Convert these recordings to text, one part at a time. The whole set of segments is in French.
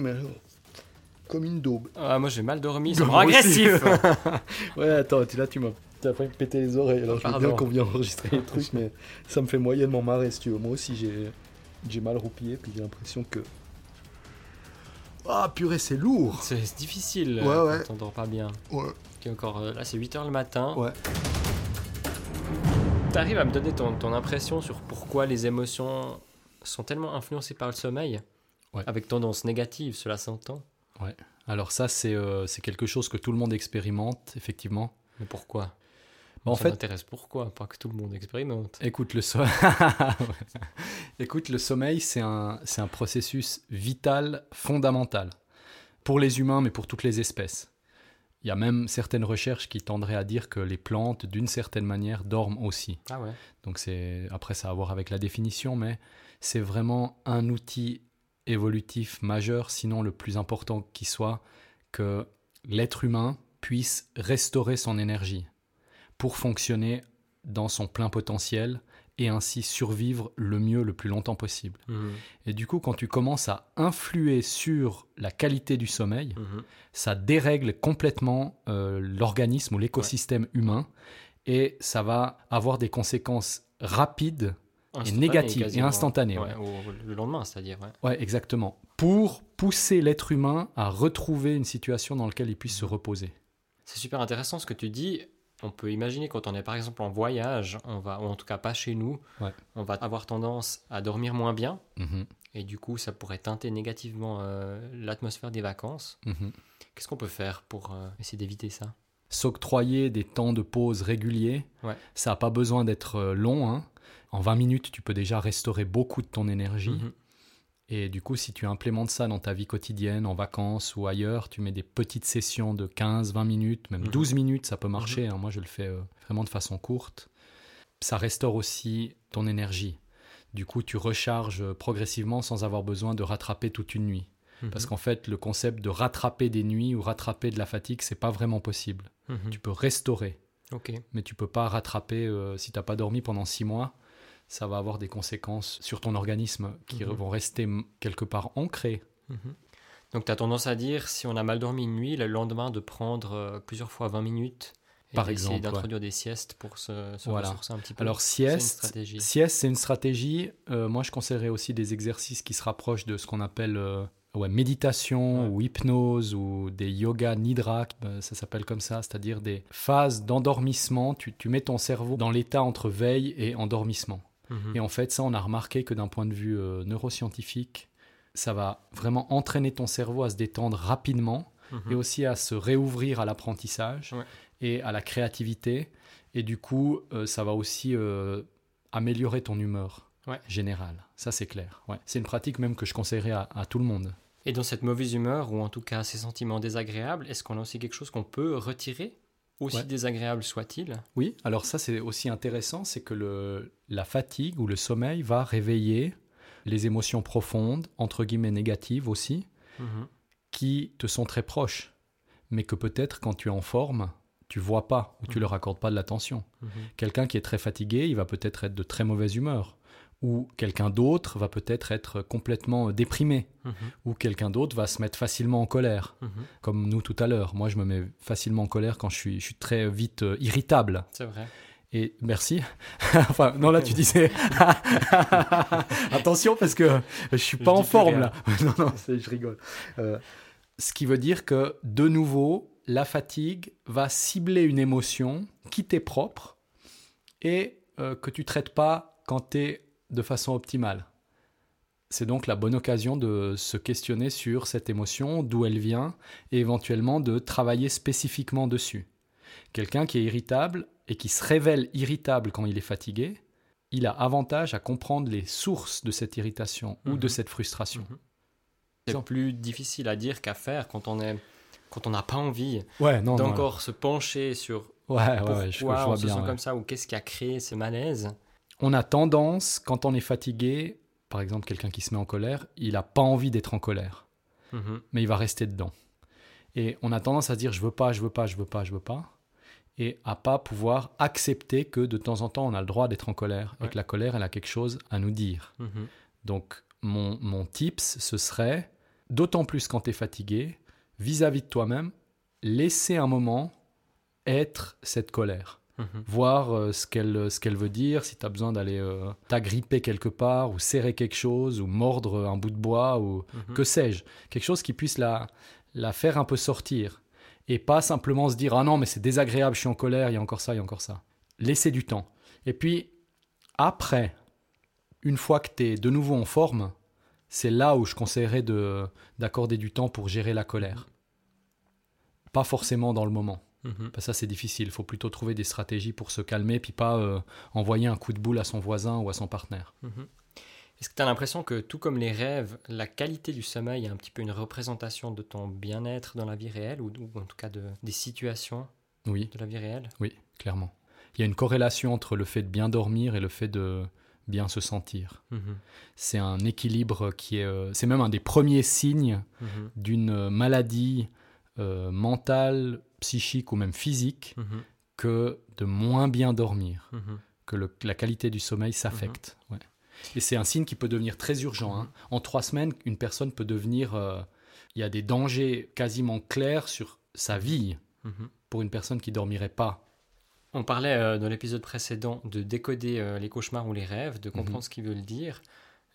mais comme une daube. Ah, moi j'ai mal dormi, aussi. agressif. Ouais, attends, tu- là, tu m'as t'as failli péter les oreilles. Alors, je veux bien qu'on vienne enregistrer les trucs, mais ça me fait moyennement marrer, si tu veux. Moi aussi, j'ai j'ai mal roupillé, puis j'ai l'impression que. Ah, purée, c'est lourd C'est c'est difficile Ouais, euh, ouais. quand on dort pas bien. Ouais. Encore, euh, là c'est 8h le matin. Ouais. T'arrives à me donner ton, ton impression sur pourquoi les émotions sont tellement influencées par le sommeil? Ouais. Avec tendance négative, cela s'entend. Alors, ça, c'est euh, quelque chose que tout le monde expérimente, effectivement. Mais pourquoi? Bah, en Ça fait, m'intéresse pourquoi, pas que tout le monde expérimente. Écoute, le, so- Écoute, le sommeil, c'est un, un processus vital, fondamental, pour les humains, mais pour toutes les espèces. Il y a même certaines recherches qui tendraient à dire que les plantes, d'une certaine manière, dorment aussi. Ah ouais Donc c'est après ça a à voir avec la définition, mais c'est vraiment un outil évolutif majeur, sinon le plus important qui soit, que l'être humain puisse restaurer son énergie pour fonctionner dans son plein potentiel et ainsi survivre le mieux le plus longtemps possible. Mhm, Et du coup, quand tu commences à influer sur la qualité du sommeil, mhm. ça dérègle complètement euh, l'organisme ou l'écosystème humain et ça va avoir des conséquences rapides et négatives et. Ouais, Ouais, au- le lendemain, c'est-à-dire. Ouais. Ouais, exactement. Pour pousser l'être humain à retrouver une situation dans laquelle il puisse se reposer. C'est super intéressant ce que tu dis. On peut imaginer quand on est par exemple en voyage, on va, ou en tout cas pas chez nous, on va avoir tendance à dormir moins bien. Mhm, Et du coup, ça pourrait teinter négativement euh, l'atmosphère des vacances. mhm. Qu'est-ce qu'on peut faire pour euh, essayer d'éviter ça? S'octroyer des temps de pause réguliers, ça n'a pas besoin d'être euh, long. hein. En 20 minutes, tu peux déjà restaurer beaucoup de ton énergie. Mhm. Et du coup, si tu implémentes ça dans ta vie quotidienne, en vacances ou ailleurs, tu mets des petites sessions de 15, 20 minutes, même Mhm. 12 minutes, ça peut marcher. hein. Moi, je le fais euh, vraiment de façon courte. Ça restaure aussi ton énergie. Du coup, tu recharges euh, progressivement sans avoir besoin de rattraper toute une nuit. Parce Mhm. qu'en fait, le concept de rattraper des nuits ou rattraper de la fatigue, c'est pas vraiment possible. Mhm. Tu peux restaurer, mais tu peux pas rattraper euh, si t'as pas dormi pendant six mois. Ça va avoir des conséquences sur ton organisme qui Mhm. vont rester quelque part ancrées. Mhm. Donc, tu as tendance à dire, si on a mal dormi une nuit, le lendemain, de prendre euh, plusieurs fois 20 minutes et Par exemple, ouais. d'introduire des siestes pour se, se Voilà. ressourcer un petit peu. Alors sieste, sieste c'est une stratégie. Euh, moi, je conseillerais aussi des exercices qui se rapprochent de ce qu'on appelle euh, ouais, méditation Ouais. ou hypnose ou des yoga nidra, euh, ça s'appelle comme ça, c'est-à-dire des phases d'endormissement. Tu, tu mets ton cerveau dans l'état entre veille et endormissement. Et en fait, ça, on a remarqué que d'un point de vue euh, neuroscientifique, ça va vraiment entraîner ton cerveau à se détendre rapidement Mhm. et aussi à se réouvrir à l'apprentissage Ouais. et à la créativité. Et du coup, euh, ça va aussi euh, améliorer ton humeur Ouais. générale. Ça, c'est clair. Ouais. C'est une pratique même que je conseillerais à, à tout le monde. Et dans cette mauvaise humeur, ou en tout cas ces sentiments désagréables, est-ce qu'on a aussi quelque chose qu'on peut retirer? Aussi Ouais. désagréable soit-il Oui, alors ça, c'est aussi intéressant, c'est que le, la fatigue ou le sommeil va réveiller les émotions profondes, entre guillemets négatives aussi, Mhm. qui te sont très proches, mais que peut-être quand tu es en forme, tu vois pas ou tu Mhm. leur accordes pas de l'attention. Mhm. Quelqu'un qui est très fatigué, il va peut-être être de très mauvaise humeur. Ou quelqu'un d'autre va peut-être être complètement déprimé. Mhm. Ou quelqu'un d'autre va se mettre facilement en colère, Mhm. comme nous tout à l'heure. Moi, je me mets facilement en colère quand je suis, je suis très vite euh, irritable. C'est vrai. Et merci. enfin, non, là, tu disais. Attention, parce que je suis Je pas en forme, là. non, non, je rigole. Euh, ce qui veut dire que, de nouveau, la fatigue va cibler une émotion qui t'est propre et euh, que tu traites pas quand tu es de façon optimale. C'est donc la bonne occasion de se questionner sur cette émotion, d'où elle vient, et éventuellement de travailler spécifiquement dessus. Quelqu'un qui est irritable et qui se révèle irritable quand il est fatigué, il a avantage à comprendre les sources de cette irritation ou de Mhm. cette frustration. C'est Non. plus difficile à dire qu'à faire quand on est quand on n'a pas envie Ouais, non, non. d'encore se pencher sur Ouais, ouais, pourquoi ouais, je, je on vois se bien. sent ouais. comme ça ou qu'est-ce qui a créé ce malaise. On a tendance, quand on est fatigué, par exemple quelqu'un qui se met en colère, il n'a pas envie d'être en colère, Mhm. mais il va rester dedans. Et on a tendance à dire je veux pas, je veux pas, je veux pas, je veux pas, et à pas pouvoir accepter que de temps en temps on a le droit d'être en colère et que la colère elle a quelque chose à nous dire. Mhm. Donc mon, mon tips ce serait d'autant plus quand tu es fatigué, vis-à-vis de toi-même, laisser un moment être cette colère. Mhm. Voir euh, ce qu'elle ce qu'elle veut dire, si tu as besoin d'aller euh, t'agripper quelque part, ou serrer quelque chose, ou mordre un bout de bois, ou Mhm. que sais-je. Quelque chose qui puisse la, la faire un peu sortir. Et pas simplement se dire Ah non, mais c'est désagréable, je suis en colère, il y a encore ça, il y a encore ça. Laisser du temps. Et puis, après, une fois que tu es de nouveau en forme, c'est là où je conseillerais de- d'accorder du temps pour gérer la colère. Pas forcément dans le moment. Mhm. Bah, ça, c'est difficile. Il faut plutôt trouver des stratégies pour se calmer, puis pas euh, envoyer un coup de boule à son voisin ou à son partenaire. Mhm. Est-ce que tu as l'impression que, tout comme les rêves, la qualité du sommeil est un petit peu une représentation de ton bien-être dans la vie réelle, ou, ou en tout cas de, des situations Oui, de la vie réelle? Oui, clairement. Il y a une corrélation entre le fait de bien dormir et le fait de bien se sentir. Mhm. C'est un équilibre qui est... euh, c'est même un des premiers signes d'une maladie euh, mentale, psychique ou même physique Mhm. que de moins bien dormir, Mhm. que le- la qualité du sommeil s'affecte. Ouais. Et c'est un signe qui peut devenir très urgent. hein. En trois semaines, une personne peut devenir... euh, il y a des dangers quasiment clairs sur sa vie Mhm. pour une personne qui dormirait pas. On parlait euh, dans l'épisode précédent de décoder euh, les cauchemars ou les rêves, de comprendre Mhm. ce qu'ils veulent dire.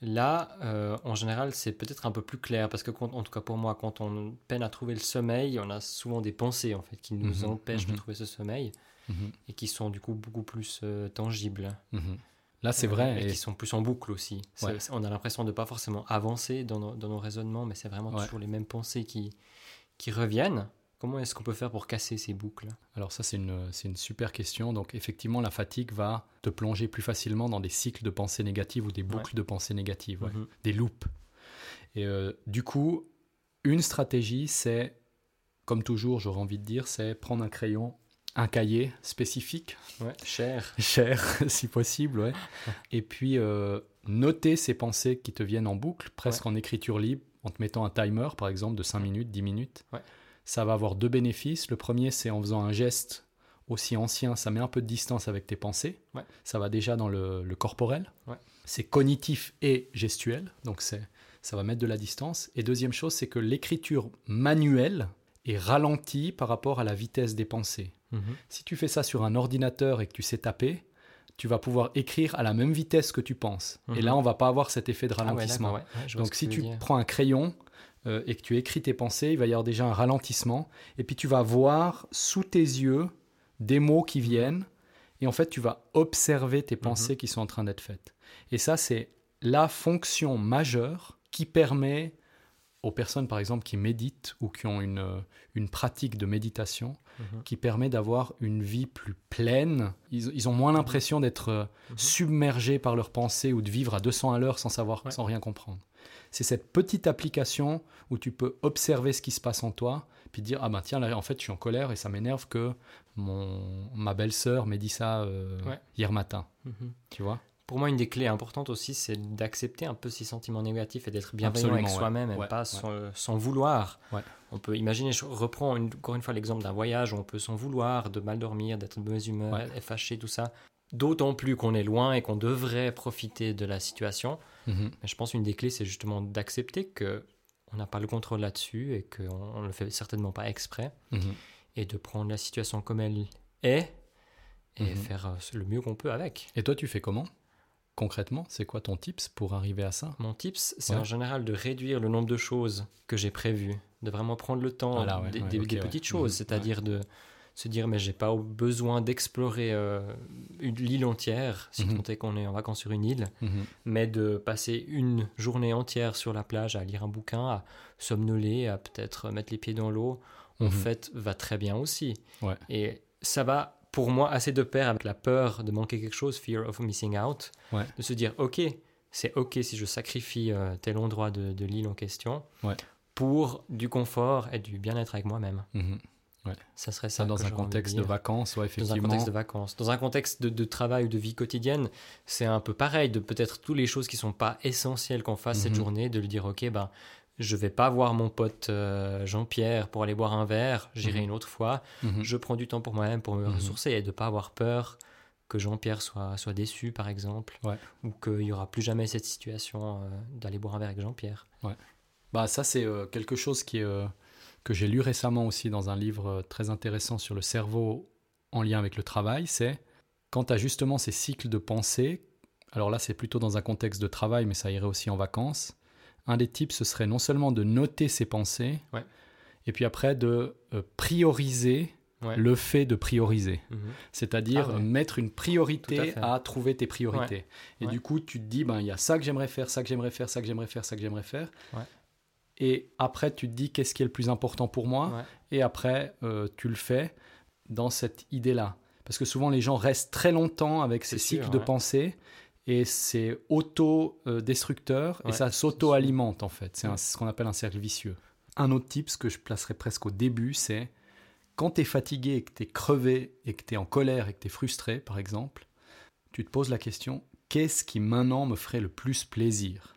Là, euh, en général, c'est peut-être un peu plus clair parce que, quand- en tout cas pour moi, quand on peine à trouver le sommeil, on a souvent des pensées en fait qui nous Mhm, empêchent mhm. de trouver ce sommeil Mhm, et qui sont du coup beaucoup plus euh, tangibles. mhm. Là, c'est Euh, vrai. Et, et- qui sont plus en boucle aussi. Ouais. on a l'impression de pas forcément avancer dans nos, dans nos raisonnements, mais c'est vraiment Ouais. toujours les mêmes pensées qui, qui reviennent. Comment est-ce qu'on peut faire pour casser ces boucles Alors ça, c'est une, une super question. Donc effectivement, la fatigue va te plonger plus facilement dans des cycles de pensée négatives ou des boucles de pensée négatives, ouais. Mhm. des loops. Et euh, du coup, une stratégie, c'est, comme toujours, j'aurais envie de dire, c'est prendre un crayon, un cahier spécifique, Ouais, cher. cher si possible, ouais. et puis euh, noter ces pensées qui te viennent en boucle, presque en écriture libre, en te mettant un timer, par exemple, de 5 minutes, 10 minutes. Ouais. Ça va avoir deux bénéfices. Le premier, c'est en faisant un geste aussi ancien, ça met un peu de distance avec tes pensées. Ouais. Ça va déjà dans le, le corporel. Ouais. C'est cognitif et gestuel, donc c'est, ça va mettre de la distance. Et deuxième chose, c'est que l'écriture manuelle est ralentie par rapport à la vitesse des pensées. Mhm. Si tu fais ça sur un ordinateur et que tu sais taper, tu vas pouvoir écrire à la même vitesse que tu penses. Et Mhm. là, on va pas avoir cet effet de Ah ouais, ralentissement. ouais. Ouais, Donc si tu prends un crayon euh, et que tu écris tes pensées, il va y avoir déjà un ralentissement. Et puis tu vas voir sous tes yeux des mots qui viennent. Et en fait, tu vas observer tes pensées Mhm. qui sont en train d'être faites. Et ça, c'est la fonction majeure qui permet aux personnes, par exemple, qui méditent ou qui ont une, euh, une pratique de méditation, Mhm. qui permet d'avoir une vie plus pleine. Ils, ils ont moins l'impression d'être euh, Mhm. submergés par leurs pensées ou de vivre à 200 à l'heure sans savoir, Ouais. sans rien comprendre. C'est cette petite application où tu peux observer ce qui se passe en toi, puis dire ah ben tiens là en fait je suis en colère et ça m'énerve que mon ma belle-sœur m'ait dit ça euh, Ouais. hier matin. Mhm. Tu vois? Pour moi, une des clés importantes aussi, c'est d'accepter un peu ces sentiments négatifs et d'être bienveillant avec ouais. soi-même et Ouais, pas ouais. sans, sans vouloir. On peut imaginer, je reprends une- encore une fois l'exemple d'un voyage où on peut s'en vouloir, de mal dormir, d'être de mauvaise humeur, être fâché, tout ça. D'autant plus qu'on est loin et qu'on devrait profiter de la situation. Mhm. Mais je pense une des clés, c'est justement d'accepter que on n'a pas le contrôle là-dessus et qu'on ne le fait certainement pas exprès Mhm. et de prendre la situation comme elle est et Mhm. faire euh, le mieux qu'on peut avec. Et toi tu fais comment? Concrètement C'est quoi ton tips pour arriver à ça? Mon tips, c'est Ouais. en général de réduire le nombre de choses que j'ai prévues, de vraiment prendre le temps Voilà, ouais, des, ouais, des- ok, des ouais. petites choses, Mhm, c'est-à-dire de se dire mais j'ai pas besoin d'explorer euh, une- l'île entière, si Mhm. compter qu'on est en vacances sur une île, Mhm. mais de passer une journée entière sur la plage à lire un bouquin, à somnoler, à peut-être mettre les pieds dans l'eau, en fait, va très bien aussi. Et ça va pour moi assez de pair avec la peur de manquer quelque chose, fear of missing out, Ouais. de se dire ok, c'est ok si je sacrifie euh, tel endroit de, de l'île en question Ouais. pour du confort et du bien-être avec moi-même. Mhm. Ça serait ça. Dans un contexte de vacances, ouais, Dans un effectivement. contexte de vacances. Dans un contexte de, de travail ou de vie quotidienne, c'est un peu pareil, de peut-être toutes les choses qui sont pas essentielles qu'on fasse cette Mhm. journée, de lui dire, ok, ben, je vais pas voir mon pote euh, Jean-Pierre pour aller boire un verre, j'irai Mhm. une autre fois, Mhm. je prends du temps pour moi-même pour me Mhm. ressourcer et de pas avoir peur que Jean-Pierre soit, soit déçu, par exemple, Ouais. ou qu'il y aura plus jamais cette situation euh, d'aller boire un verre avec Jean-Pierre. Ouais. Bah ça c'est euh, quelque chose qui que j'ai lu récemment aussi dans un livre très intéressant sur le cerveau en lien avec le travail, c'est quand tu as justement ces cycles de pensée, alors là c'est plutôt dans un contexte de travail mais ça irait aussi en vacances, un des types ce serait non seulement de noter ses pensées, Ouais. et puis après de euh, prioriser Ouais. le fait de prioriser. Mhm. C'est-à-dire Ah ouais. mettre une à priorité à, trouver tes priorités. Et du coup, tu te dis, ben, il y a ça que j'aimerais faire, ça que j'aimerais faire, ça que j'aimerais faire, ça que j'aimerais faire. Et après, tu te dis, qu'est-ce qui est le plus important pour moi? Et après, euh, tu le fais dans cette idée-là. Parce que souvent, les gens restent très longtemps avec ces sûr, cycles de pensée. Et c'est auto-destructeur et ça s'auto-alimente en fait. C'est ce qu'on appelle un cercle vicieux. Un autre type, ce que je placerais presque au début, c'est quand tu es fatigué et que tu es crevé et que tu es en colère et que tu es frustré, par exemple, tu te poses la question qu'est-ce qui maintenant me ferait le plus plaisir?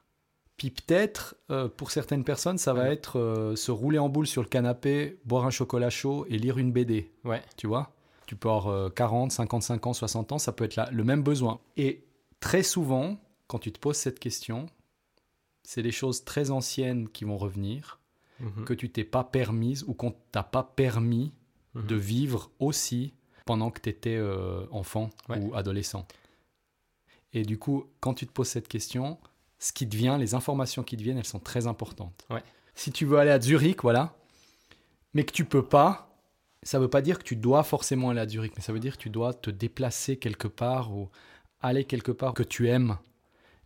Puis peut-être, euh, pour certaines personnes, ça va Ouais. être euh, se rouler en boule sur le canapé, boire un chocolat chaud et lire une BD. Ouais. Tu vois? Tu peux avoir euh, 40, 55 ans, 60 ans, ça peut être là, le même besoin. Et très souvent, quand tu te poses cette question, c'est des choses très anciennes qui vont revenir, Mhm. que tu t'es pas permises ou qu'on t'a pas permis Mhm. de vivre aussi pendant que tu étais enfant Ouais. ou adolescent. Et du coup, quand tu te poses cette question, ce qui te vient, les informations qui te viennent, elles sont très importantes. Ouais. Si tu veux aller à Zurich, voilà, mais que tu peux pas, ça veut pas dire que tu dois forcément aller à Zurich, mais ça veut dire que tu dois te déplacer quelque part ou aller quelque part que tu aimes.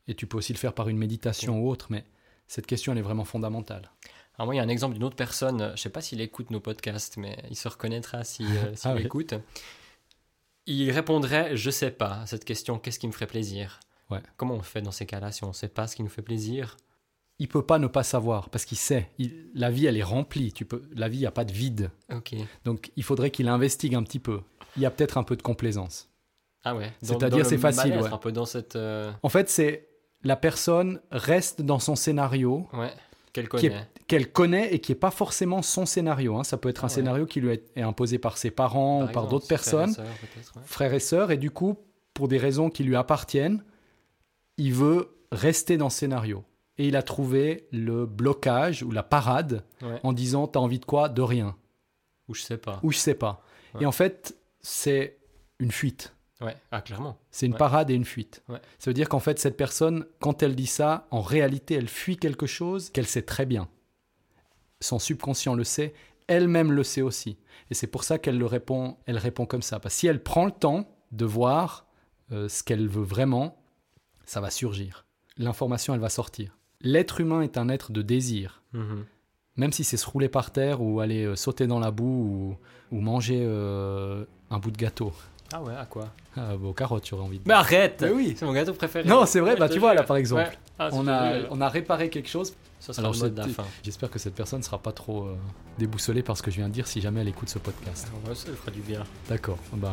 Et tu peux aussi le faire par une méditation ou autre, mais cette question, elle est vraiment fondamentale. Alors moi, il y a un exemple d'une autre personne, je ne sais pas s'il écoute nos podcasts, mais il se reconnaîtra si, euh, s'il Ah oui. écoute. Il répondrait, je sais pas, à cette question, qu'est-ce qui me ferait plaisir? Ouais. Comment on fait dans ces cas-là si on ne sait pas ce qui nous fait plaisir? Il peut pas ne pas savoir parce qu'il sait. Il- la vie, elle est remplie. Tu peux, la vie, il n'y a pas de vide. Ok. Donc, il faudrait qu'il investigue un petit peu. Il y a peut-être un peu de complaisance. Ah ouais. C'est-à-dire, c'est facile, ouais. Un peu dans cette... euh, En fait, c'est la personne reste dans son scénario Ouais, qu'elle connaît. qu'elle connaît et qui est pas forcément son scénario. hein. Ça peut être Ah un ouais. scénario qui lui est, imposé par ses parents ou par d'autres frères et personnes, sœurs, peut-être, ouais. frères et sœurs, et du coup, pour des raisons qui lui appartiennent, il veut rester dans ce scénario. Et il a trouvé le blocage ou la parade Ouais. en disant T'as envie de quoi? De rien. Ou je sais pas. ou je sais pas. Et en fait, c'est une fuite. Ouais, ah clairement. C'est une Ouais. parade et une fuite. Ouais. Ça veut dire qu'en fait, cette personne, quand elle dit ça, en réalité, elle fuit quelque chose qu'elle sait très bien. Son subconscient le sait, elle-même le sait aussi. Et c'est pour ça qu'elle le répond, elle répond comme ça. Parce que si elle prend le temps de voir euh, ce qu'elle veut vraiment, ça va surgir. L'information, elle va sortir. L'être humain est un être de désir. Mhm. Même si c'est se rouler par terre ou aller euh, sauter dans la boue ou, ou manger euh, un bout de gâteau. Ah ouais, à quoi Ah, bah, aux carottes, tu aurais envie de Mais arrête Mais oui. C'est mon gâteau préféré. Non, c'est vrai, Ouais, bah tu vois, là, par exemple. Ouais. Ah, on, a, jure. on a réparé quelque chose. Ça sera Alors. J'espère que cette personne ne sera pas trop euh, déboussolée par ce que je viens de dire si jamais elle écoute ce podcast. Ah, ouais, ça lui fera du bien. D'accord, on, la,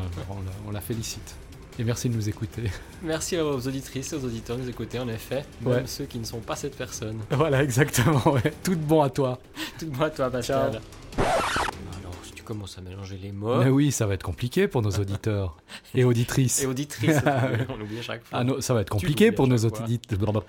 on la félicite. Et merci de nous écouter. Merci aux auditrices et aux auditeurs de nous écouter, en effet. Même Ouais. ceux qui ne sont pas cette personne. voilà, exactement. Ouais. Tout de bon à toi. Tout de moi, toi, Pascal. Alors, commences à mélanger les mots. Mais oui, ça va être compliqué pour nos auditeurs et auditrices. Et auditrices, on l'oublie à chaque fois. Ah non, ça va être compliqué pour nos auditeurs.